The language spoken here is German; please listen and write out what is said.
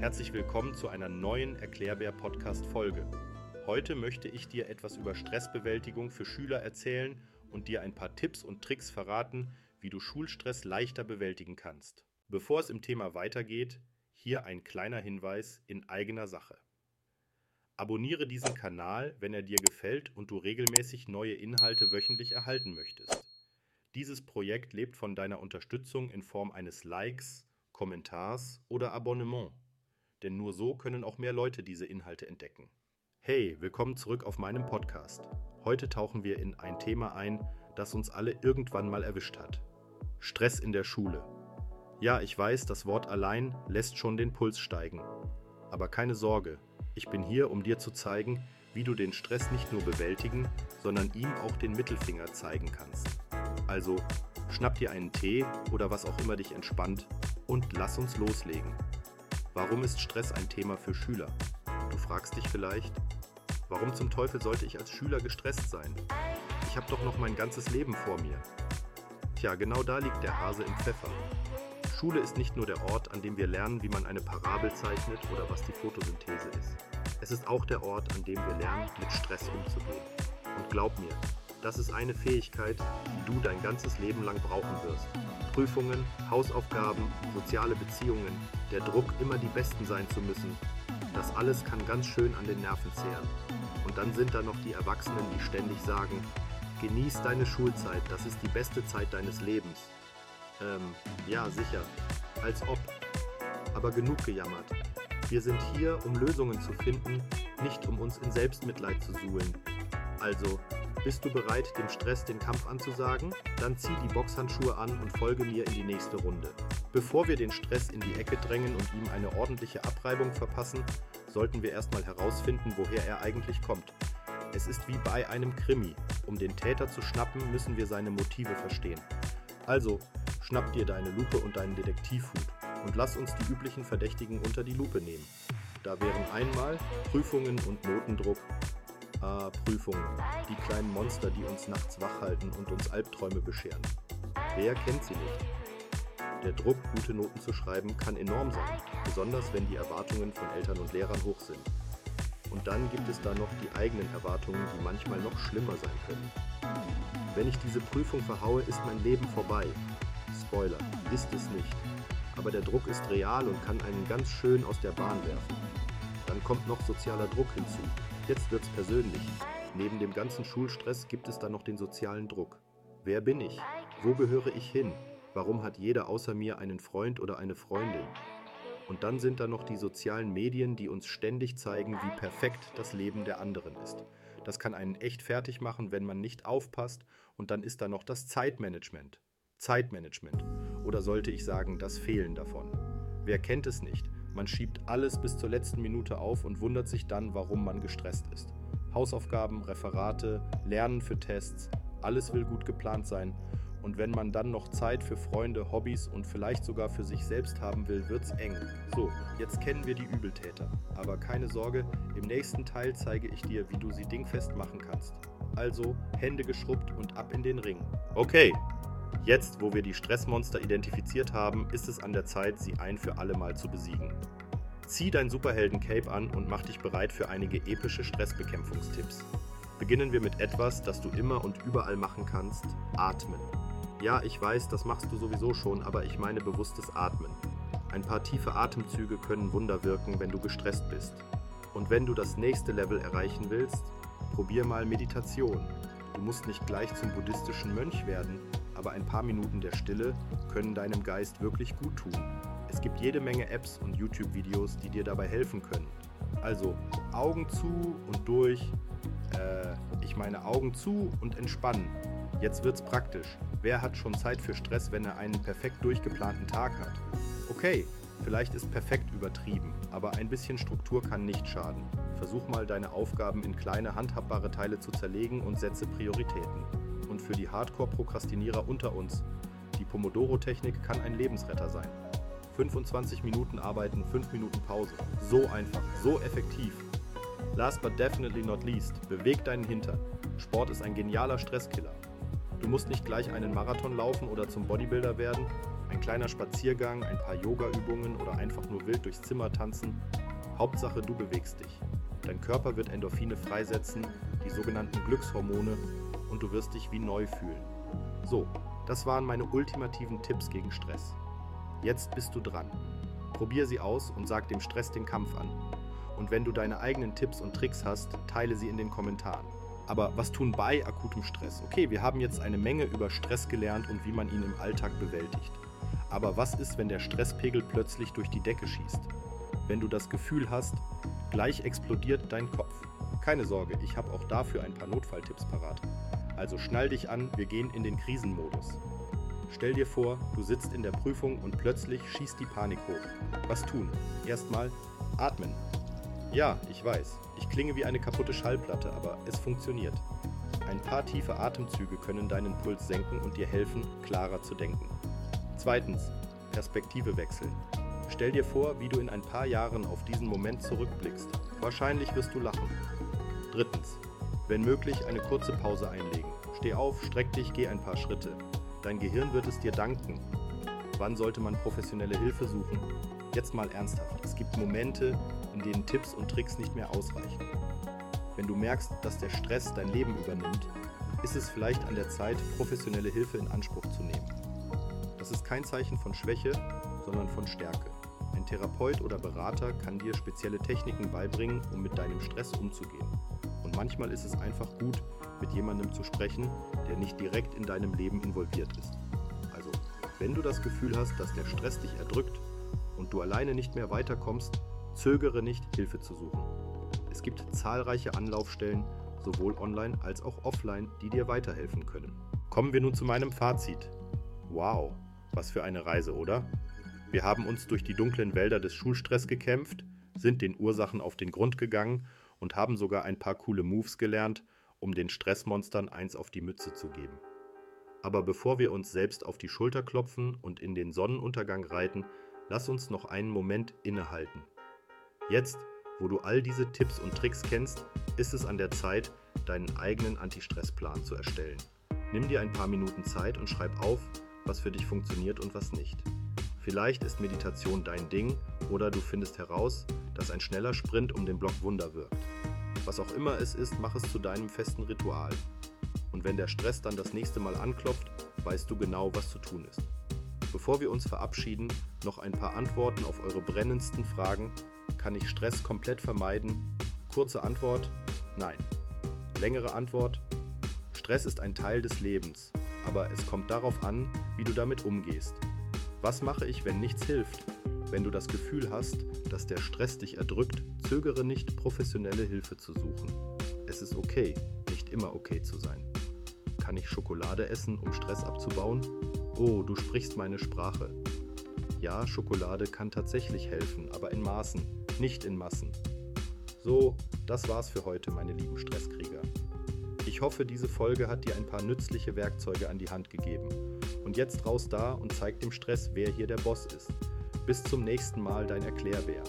Herzlich willkommen zu einer neuen Erklärbär-Podcast-Folge. Heute möchte ich dir etwas über Stressbewältigung für Schüler erzählen und dir ein paar Tipps und Tricks verraten, wie du Schulstress leichter bewältigen kannst. Bevor es im Thema weitergeht, hier ein kleiner Hinweis in eigener Sache. Abonniere diesen Kanal, wenn er dir gefällt und du regelmäßig neue Inhalte wöchentlich erhalten möchtest. Dieses Projekt lebt von deiner Unterstützung in Form eines Likes, Kommentars oder Abonnement. Denn nur so können auch mehr Leute diese Inhalte entdecken. Hey, willkommen zurück auf meinem Podcast. Heute tauchen wir in ein Thema ein, das uns alle irgendwann mal erwischt hat. Stress in der Schule. Ja, ich weiß, das Wort allein lässt schon den Puls steigen. Aber keine Sorge, ich bin hier, um dir zu zeigen, wie du den Stress nicht nur bewältigen, sondern ihm auch den Mittelfinger zeigen kannst. Also schnapp dir einen Tee oder was auch immer dich entspannt und lass uns loslegen. Warum ist Stress ein Thema für Schüler? Du fragst dich vielleicht, warum zum Teufel sollte ich als Schüler gestresst sein? Ich habe doch noch mein ganzes Leben vor mir. Tja, genau da liegt der Hase im Pfeffer. Schule ist nicht nur der Ort, an dem wir lernen, wie man eine Parabel zeichnet oder was die Photosynthese ist. Es ist auch der Ort, an dem wir lernen, mit Stress umzugehen. Und glaub mir, das ist eine Fähigkeit, die du dein ganzes Leben lang brauchen wirst. Prüfungen, Hausaufgaben, soziale Beziehungen, der Druck, immer die Besten sein zu müssen, das alles kann ganz schön an den Nerven zehren. Und dann sind da noch die Erwachsenen, die ständig sagen, Genieß deine Schulzeit, das ist die beste Zeit deines Lebens. Ähm, ja, sicher. Als ob. Aber genug gejammert. Wir sind hier, um Lösungen zu finden, nicht um uns in Selbstmitleid zu suhlen. Also, bist du bereit, dem Stress den Kampf anzusagen? Dann zieh die Boxhandschuhe an und folge mir in die nächste Runde. Bevor wir den Stress in die Ecke drängen und ihm eine ordentliche Abreibung verpassen, sollten wir erstmal herausfinden, woher er eigentlich kommt. Es ist wie bei einem Krimi. Um den Täter zu schnappen, müssen wir seine Motive verstehen. Also, schnapp dir deine Lupe und deinen Detektivhut und lass uns die üblichen Verdächtigen unter die Lupe nehmen. Da wären einmal Prüfungen und Notendruck. Ah, Prüfungen, die kleinen Monster, die uns nachts wach halten und uns Albträume bescheren. Wer kennt sie nicht? Der Druck, gute Noten zu schreiben, kann enorm sein, besonders wenn die Erwartungen von Eltern und Lehrern hoch sind. Und dann gibt es da noch die eigenen Erwartungen, die manchmal noch schlimmer sein können. Wenn ich diese Prüfung verhaue, ist mein Leben vorbei. Spoiler, ist es nicht. Aber der Druck ist real und kann einen ganz schön aus der Bahn werfen. Dann kommt noch sozialer Druck hinzu. Jetzt wird's persönlich. Neben dem ganzen Schulstress gibt es dann noch den sozialen Druck. Wer bin ich? Wo gehöre ich hin? Warum hat jeder außer mir einen Freund oder eine Freundin? Und dann sind da noch die sozialen Medien, die uns ständig zeigen, wie perfekt das Leben der anderen ist. Das kann einen echt fertig machen, wenn man nicht aufpasst. Und dann ist da noch das Zeitmanagement. Zeitmanagement. Oder sollte ich sagen, das Fehlen davon. Wer kennt es nicht? Man schiebt alles bis zur letzten Minute auf und wundert sich dann, warum man gestresst ist. Hausaufgaben, Referate, Lernen für Tests, alles will gut geplant sein und wenn man dann noch Zeit für Freunde, Hobbys und vielleicht sogar für sich selbst haben will, wird's eng. So, jetzt kennen wir die Übeltäter. Aber keine Sorge, im nächsten Teil zeige ich dir, wie du sie dingfest machen kannst. Also Hände geschrubbt und ab in den Ring. Okay, jetzt, wo wir die Stressmonster identifiziert haben, ist es an der Zeit, sie ein für alle Mal zu besiegen. Zieh dein Superhelden-Cape an und mach dich bereit für einige epische Stressbekämpfungstipps. Beginnen wir mit etwas, das du immer und überall machen kannst: Atmen. Ja, ich weiß, das machst du sowieso schon, aber ich meine bewusstes Atmen. Ein paar tiefe Atemzüge können Wunder wirken, wenn du gestresst bist. Und wenn du das nächste Level erreichen willst, probier mal Meditation. Du musst nicht gleich zum buddhistischen Mönch werden, aber ein paar Minuten der Stille können deinem Geist wirklich gut tun. Es gibt jede Menge Apps und YouTube-Videos, die dir dabei helfen können. Also Augen zu und durch. Äh, ich meine Augen zu und entspannen. Jetzt wird's praktisch. Wer hat schon Zeit für Stress, wenn er einen perfekt durchgeplanten Tag hat? Okay, vielleicht ist perfekt übertrieben, aber ein bisschen Struktur kann nicht schaden. Versuch mal deine Aufgaben in kleine handhabbare Teile zu zerlegen und setze Prioritäten. Und für die Hardcore-Prokrastinierer unter uns, die Pomodoro-Technik kann ein Lebensretter sein. 25 Minuten arbeiten, 5 Minuten Pause. So einfach, so effektiv. Last but definitely not least, beweg deinen Hintern. Sport ist ein genialer Stresskiller. Du musst nicht gleich einen Marathon laufen oder zum Bodybuilder werden. Ein kleiner Spaziergang, ein paar Yoga-Übungen oder einfach nur wild durchs Zimmer tanzen. Hauptsache, du bewegst dich. Dein Körper wird Endorphine freisetzen, die sogenannten Glückshormone, und du wirst dich wie neu fühlen. So, das waren meine ultimativen Tipps gegen Stress. Jetzt bist du dran. Probier sie aus und sag dem Stress den Kampf an. Und wenn du deine eigenen Tipps und Tricks hast, teile sie in den Kommentaren. Aber was tun bei akutem Stress? Okay, wir haben jetzt eine Menge über Stress gelernt und wie man ihn im Alltag bewältigt. Aber was ist, wenn der Stresspegel plötzlich durch die Decke schießt? Wenn du das Gefühl hast, gleich explodiert dein Kopf. Keine Sorge, ich habe auch dafür ein paar Notfalltipps parat. Also schnall dich an, wir gehen in den Krisenmodus. Stell dir vor, du sitzt in der Prüfung und plötzlich schießt die Panik hoch. Was tun? Erstmal atmen. Ja, ich weiß, ich klinge wie eine kaputte Schallplatte, aber es funktioniert. Ein paar tiefe Atemzüge können deinen Puls senken und dir helfen, klarer zu denken. Zweitens, Perspektive wechseln. Stell dir vor, wie du in ein paar Jahren auf diesen Moment zurückblickst. Wahrscheinlich wirst du lachen. Drittens, wenn möglich eine kurze Pause einlegen. Steh auf, streck dich, geh ein paar Schritte. Dein Gehirn wird es dir danken. Wann sollte man professionelle Hilfe suchen? Jetzt mal ernsthaft. Es gibt Momente, in denen Tipps und Tricks nicht mehr ausreichen. Wenn du merkst, dass der Stress dein Leben übernimmt, ist es vielleicht an der Zeit, professionelle Hilfe in Anspruch zu nehmen. Das ist kein Zeichen von Schwäche, sondern von Stärke. Therapeut oder Berater kann dir spezielle Techniken beibringen, um mit deinem Stress umzugehen. Und manchmal ist es einfach gut, mit jemandem zu sprechen, der nicht direkt in deinem Leben involviert ist. Also, wenn du das Gefühl hast, dass der Stress dich erdrückt und du alleine nicht mehr weiterkommst, Zögere nicht, Hilfe zu suchen. Es gibt zahlreiche Anlaufstellen, sowohl online als auch offline, die dir weiterhelfen können. Kommen wir nun zu meinem Fazit. Wow, was für eine Reise, oder? Wir haben uns durch die dunklen Wälder des Schulstress gekämpft, sind den Ursachen auf den Grund gegangen und haben sogar ein paar coole Moves gelernt, um den Stressmonstern eins auf die Mütze zu geben. Aber bevor wir uns selbst auf die Schulter klopfen und in den Sonnenuntergang reiten, lass uns noch einen Moment innehalten. Jetzt, wo du all diese Tipps und Tricks kennst, ist es an der Zeit, deinen eigenen Anti-Stress-Plan zu erstellen. Nimm dir ein paar Minuten Zeit und schreib auf, was für dich funktioniert und was nicht. Vielleicht ist Meditation dein Ding oder du findest heraus, dass ein schneller Sprint um den Block Wunder wirkt. Was auch immer es ist, mach es zu deinem festen Ritual. Und wenn der Stress dann das nächste Mal anklopft, weißt du genau, was zu tun ist. Bevor wir uns verabschieden, noch ein paar Antworten auf eure brennendsten Fragen kann ich Stress komplett vermeiden? Kurze Antwort, nein. Längere Antwort, Stress ist ein Teil des Lebens, aber es kommt darauf an, wie du damit umgehst. Was mache ich, wenn nichts hilft? Wenn du das Gefühl hast, dass der Stress dich erdrückt, zögere nicht, professionelle Hilfe zu suchen. Es ist okay, nicht immer okay zu sein. Kann ich Schokolade essen, um Stress abzubauen? Oh, du sprichst meine Sprache. Ja, Schokolade kann tatsächlich helfen, aber in Maßen nicht in Massen. So, das war's für heute, meine lieben Stresskrieger. Ich hoffe, diese Folge hat dir ein paar nützliche Werkzeuge an die Hand gegeben. Und jetzt raus da und zeig dem Stress, wer hier der Boss ist. Bis zum nächsten Mal, dein Erklärbär.